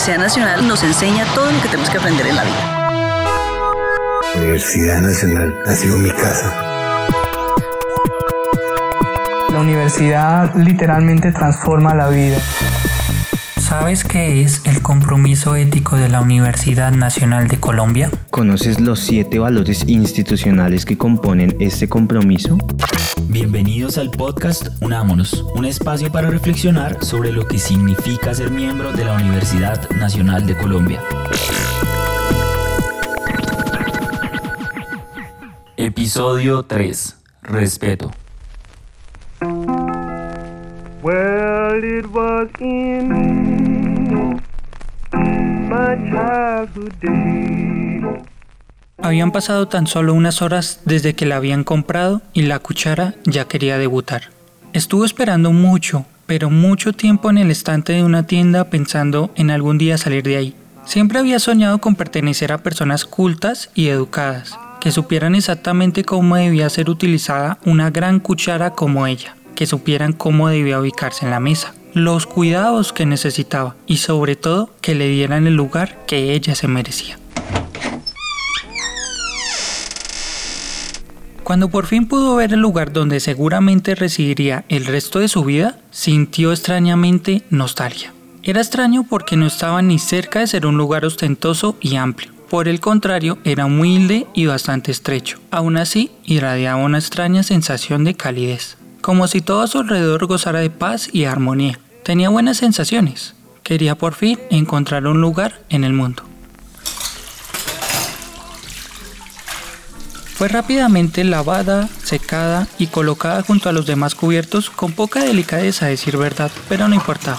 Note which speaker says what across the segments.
Speaker 1: Universidad Nacional nos enseña todo lo que tenemos que aprender en la vida.
Speaker 2: La Universidad Nacional ha sido mi casa.
Speaker 3: La universidad literalmente transforma la vida.
Speaker 4: ¿Sabes qué es el compromiso ético de la Universidad Nacional de Colombia?
Speaker 5: ¿Conoces los siete valores institucionales que componen este compromiso?
Speaker 6: Bienvenidos al podcast Unámonos, un espacio para reflexionar sobre lo que significa ser miembro de la Universidad Nacional de Colombia. Episodio 3. Respeto.
Speaker 3: Habían pasado tan solo unas horas desde que la habían comprado y la cuchara ya quería debutar. Estuvo esperando mucho, pero mucho tiempo en el estante de una tienda pensando en algún día salir de ahí. Siempre había soñado con pertenecer a personas cultas y educadas, que supieran exactamente cómo debía ser utilizada una gran cuchara como ella, que supieran cómo debía ubicarse en la mesa, los cuidados que necesitaba y sobre todo que le dieran el lugar que ella se merecía. Cuando por fin pudo ver el lugar donde seguramente residiría el resto de su vida, sintió extrañamente nostalgia. Era extraño porque no estaba ni cerca de ser un lugar ostentoso y amplio. Por el contrario, era humilde y bastante estrecho. Aún así, irradiaba una extraña sensación de calidez, como si todo a su alrededor gozara de paz y armonía. Tenía buenas sensaciones. Quería por fin encontrar un lugar en el mundo. Fue rápidamente lavada, secada y colocada junto a los demás cubiertos con poca delicadeza decir verdad, pero no importaba.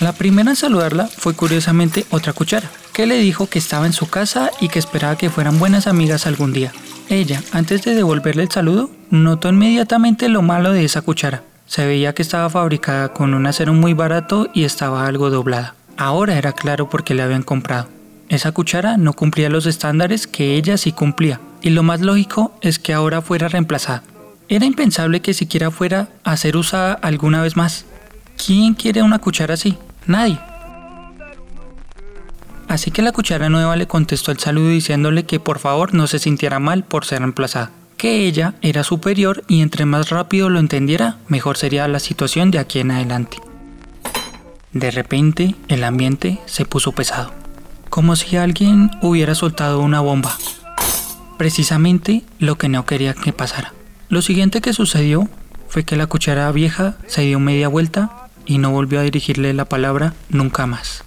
Speaker 3: La primera en saludarla fue curiosamente otra cuchara, que le dijo que estaba en su casa y que esperaba que fueran buenas amigas algún día. Ella, antes de devolverle el saludo, notó inmediatamente lo malo de esa cuchara. Se veía que estaba fabricada con un acero muy barato y estaba algo doblada. Ahora era claro por qué le habían comprado. Esa cuchara no cumplía los estándares que ella sí cumplía, y lo más lógico es que ahora fuera reemplazada. Era impensable que siquiera fuera a ser usada alguna vez más. ¿Quién quiere una cuchara así? Nadie. Así que la cuchara nueva le contestó el saludo diciéndole que por favor no se sintiera mal por ser reemplazada, que ella era superior y entre más rápido lo entendiera, mejor sería la situación de aquí en adelante. De repente, el ambiente se puso pesado, como si alguien hubiera soltado una bomba. Precisamente lo que no quería que pasara. Lo siguiente que sucedió fue que la cuchara vieja se dio media vuelta y no volvió a dirigirle la palabra nunca más.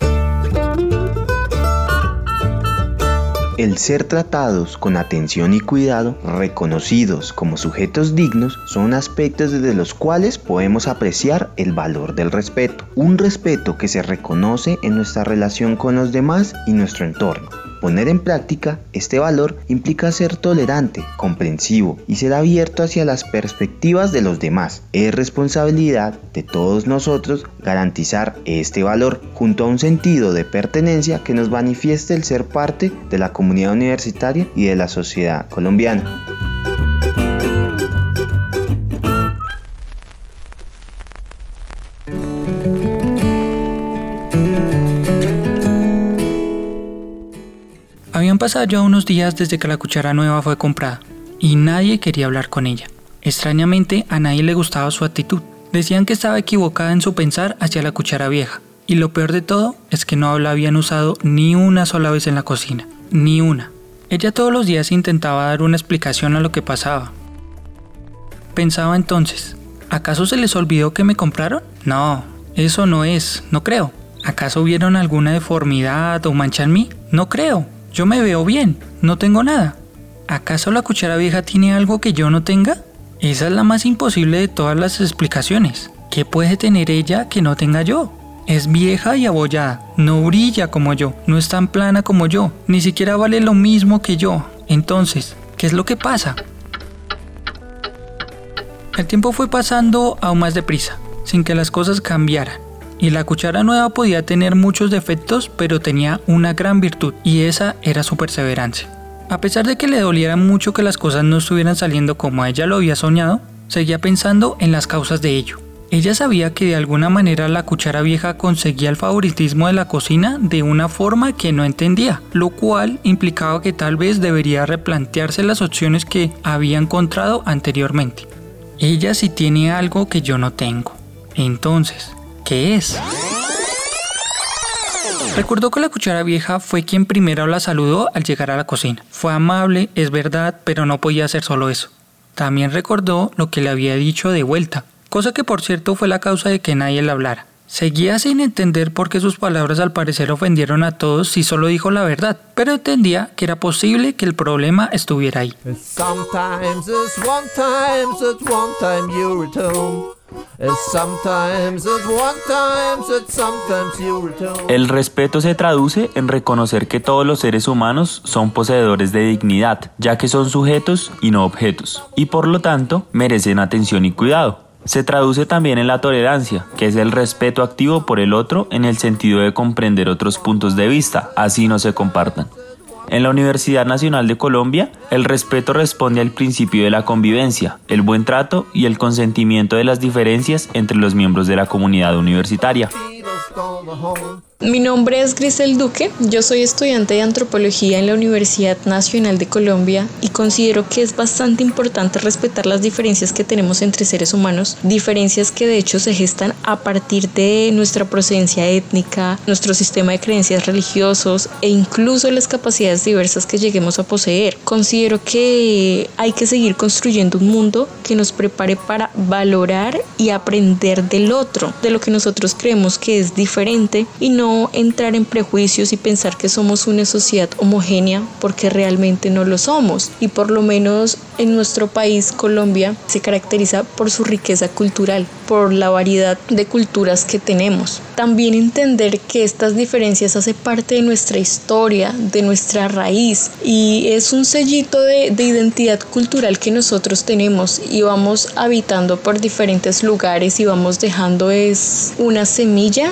Speaker 5: El ser tratados con atención y cuidado, reconocidos como sujetos dignos, son aspectos desde los cuales podemos apreciar el valor del respeto. Un respeto que se reconoce en nuestra relación con los demás y nuestro entorno. Poner en práctica este valor implica ser tolerante, comprensivo y ser abierto hacia las perspectivas de los demás. Es responsabilidad de todos nosotros garantizar este valor junto a un sentido de pertenencia que nos manifieste el ser parte de la comunidad universitaria y de la sociedad colombiana.
Speaker 3: Pasado ya unos días desde que la cuchara nueva fue comprada y nadie quería hablar con ella. Extrañamente a nadie le gustaba su actitud. Decían que estaba equivocada en su pensar hacia la cuchara vieja. Y lo peor de todo es que no la habían usado ni una sola vez en la cocina. Ni una. Ella todos los días intentaba dar una explicación a lo que pasaba. Pensaba entonces, ¿acaso se les olvidó que me compraron? No, eso no es, no creo. ¿Acaso vieron alguna deformidad o mancha en mí? No creo. Yo me veo bien, no tengo nada. ¿Acaso la cuchara vieja tiene algo que yo no tenga? Esa es la más imposible de todas las explicaciones. ¿Qué puede tener ella que no tenga yo? Es vieja y abollada, no brilla como yo, no es tan plana como yo, ni siquiera vale lo mismo que yo. Entonces, ¿qué es lo que pasa? El tiempo fue pasando aún más deprisa, sin que las cosas cambiaran. Y la cuchara nueva podía tener muchos defectos, pero tenía una gran virtud, y esa era su perseverancia. A pesar de que le doliera mucho que las cosas no estuvieran saliendo como ella lo había soñado, seguía pensando en las causas de ello. Ella sabía que de alguna manera la cuchara vieja conseguía el favoritismo de la cocina de una forma que no entendía, lo cual implicaba que tal vez debería replantearse las opciones que había encontrado anteriormente. Ella sí tiene algo que yo no tengo. Entonces, ¿qué es? Recordó que la cuchara vieja fue quien primero la saludó al llegar a la cocina. Fue amable, es verdad, pero no podía hacer solo eso. También recordó lo que le había dicho de vuelta, cosa que por cierto fue la causa de que nadie le hablara. Seguía sin entender por qué sus palabras al parecer ofendieron a todos si solo dijo la verdad, pero entendía que era posible que el problema estuviera ahí.
Speaker 6: El respeto se traduce en reconocer que todos los seres humanos son poseedores de dignidad, ya que son sujetos y no objetos, y por lo tanto merecen atención y cuidado. Se traduce también en la tolerancia, que es el respeto activo por el otro en el sentido de comprender otros puntos de vista, así no se compartan. En la Universidad Nacional de Colombia, el respeto responde al principio de la convivencia, el buen trato y el consentimiento de las diferencias entre los miembros de la comunidad universitaria.
Speaker 7: Mi nombre es Grisel Duque, yo soy estudiante de antropología en la Universidad Nacional de Colombia y considero que es bastante importante respetar las diferencias que tenemos entre seres humanos, diferencias que de hecho se gestan a partir de nuestra procedencia étnica, nuestro sistema de creencias religiosos e incluso las capacidades diversas que lleguemos a poseer. Considero que hay que seguir construyendo un mundo que nos prepare para valorar y aprender del otro, de lo que nosotros creemos que es diferente y no entrar en prejuicios y pensar que somos una sociedad homogénea porque realmente no lo somos. Y por lo menos en nuestro país, Colombia, se caracteriza por su riqueza cultural, por la variedad de culturas que tenemos. También entender que estas diferencias hacen parte de nuestra historia, de nuestra raíz y es un sellito de, de identidad cultural que nosotros tenemos y vamos habitando por diferentes lugares y vamos dejando es una semilla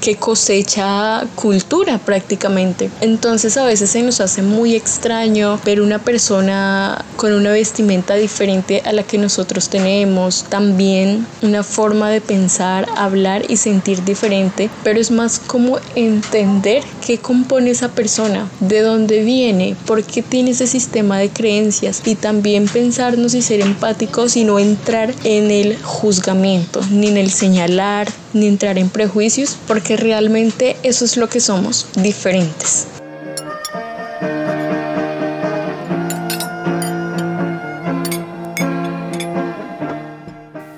Speaker 7: que cosecha cultura prácticamente. Entonces a veces se nos hace muy extraño ver una persona con una vestimenta diferente a la que nosotros tenemos, también una forma de pensar, hablar y sentir diferente, pero es más como entender qué compone esa persona, de dónde viene, por qué tiene ese sistema de creencias y también pensarnos y ser empáticos y no entrar en el juzgamiento, ni en el señalar, ni entrar en prejuicios, porque realmente eso es lo que somos, diferentes.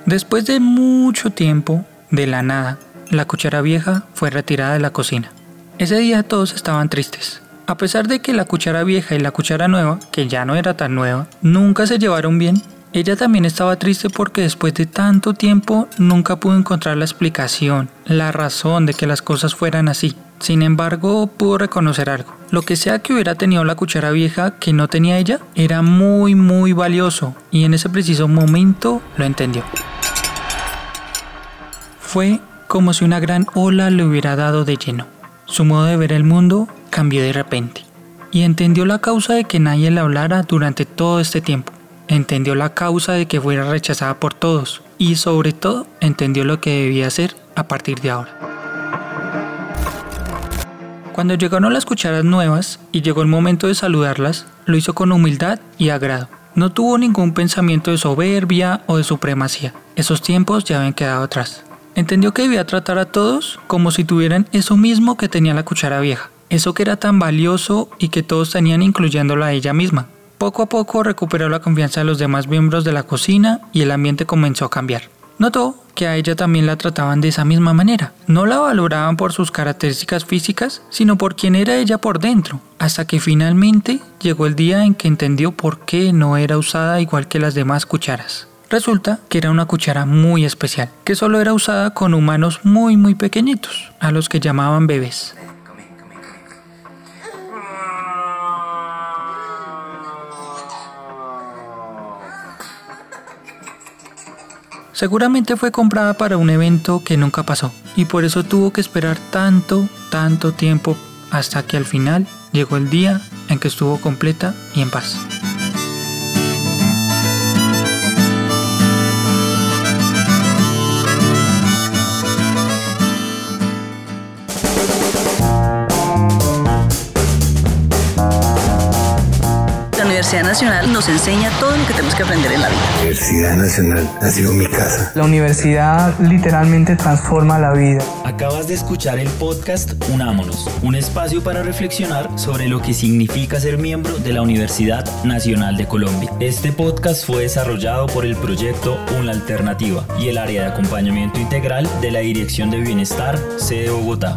Speaker 3: Después de mucho tiempo, de la nada, la cuchara vieja fue retirada de la cocina. Ese día todos estaban tristes. A pesar de que la cuchara vieja y la cuchara nueva, que ya no era tan nueva, nunca se llevaron bien, ella también estaba triste porque después de tanto tiempo nunca pudo encontrar la explicación, la razón de que las cosas fueran así. Sin embargo, pudo reconocer algo. Lo que sea que hubiera tenido la cuchara vieja que no tenía ella, era muy muy valioso y en ese preciso momento lo entendió. Fue como si una gran ola le hubiera dado de lleno. Su modo de ver el mundo cambió de repente y entendió la causa de que nadie le hablara durante todo este tiempo entendió la causa de que fuera rechazada por todos y sobre todo entendió lo que debía hacer a partir de ahora. Cuando llegaron las cucharas nuevas y llegó el momento de saludarlas, lo hizo con humildad y agrado. No tuvo ningún pensamiento de soberbia o de supremacía. Esos tiempos ya habían quedado atrás. Entendió que debía tratar a todos como si tuvieran eso mismo que tenía la cuchara vieja, eso que era tan valioso y que todos tenían incluyéndola a ella misma, poco a poco recuperó la confianza de los demás miembros de la cocina y el ambiente comenzó a cambiar. Notó que a ella también la trataban de esa misma manera. No la valoraban por sus características físicas, sino por quién era ella por dentro, hasta que finalmente llegó el día en que entendió por qué no era usada igual que las demás cucharas. Resulta que era una cuchara muy especial, que solo era usada con humanos muy muy pequeñitos, a los que llamaban bebés. Seguramente fue comprada para un evento que nunca pasó y por eso tuvo que esperar tanto, tanto tiempo hasta que al final llegó el día en que estuvo completa y en paz.
Speaker 1: Universidad Nacional nos enseña todo lo que tenemos que aprender en la vida.
Speaker 2: La Universidad Nacional ha sido mi casa.
Speaker 8: La universidad literalmente transforma la vida.
Speaker 6: Acabas de escuchar el podcast Unámonos, un espacio para reflexionar sobre lo que significa ser miembro de la Universidad Nacional de Colombia. Este podcast fue desarrollado por el proyecto Una Alternativa y el área de acompañamiento integral de la Dirección de Bienestar, sede Bogotá.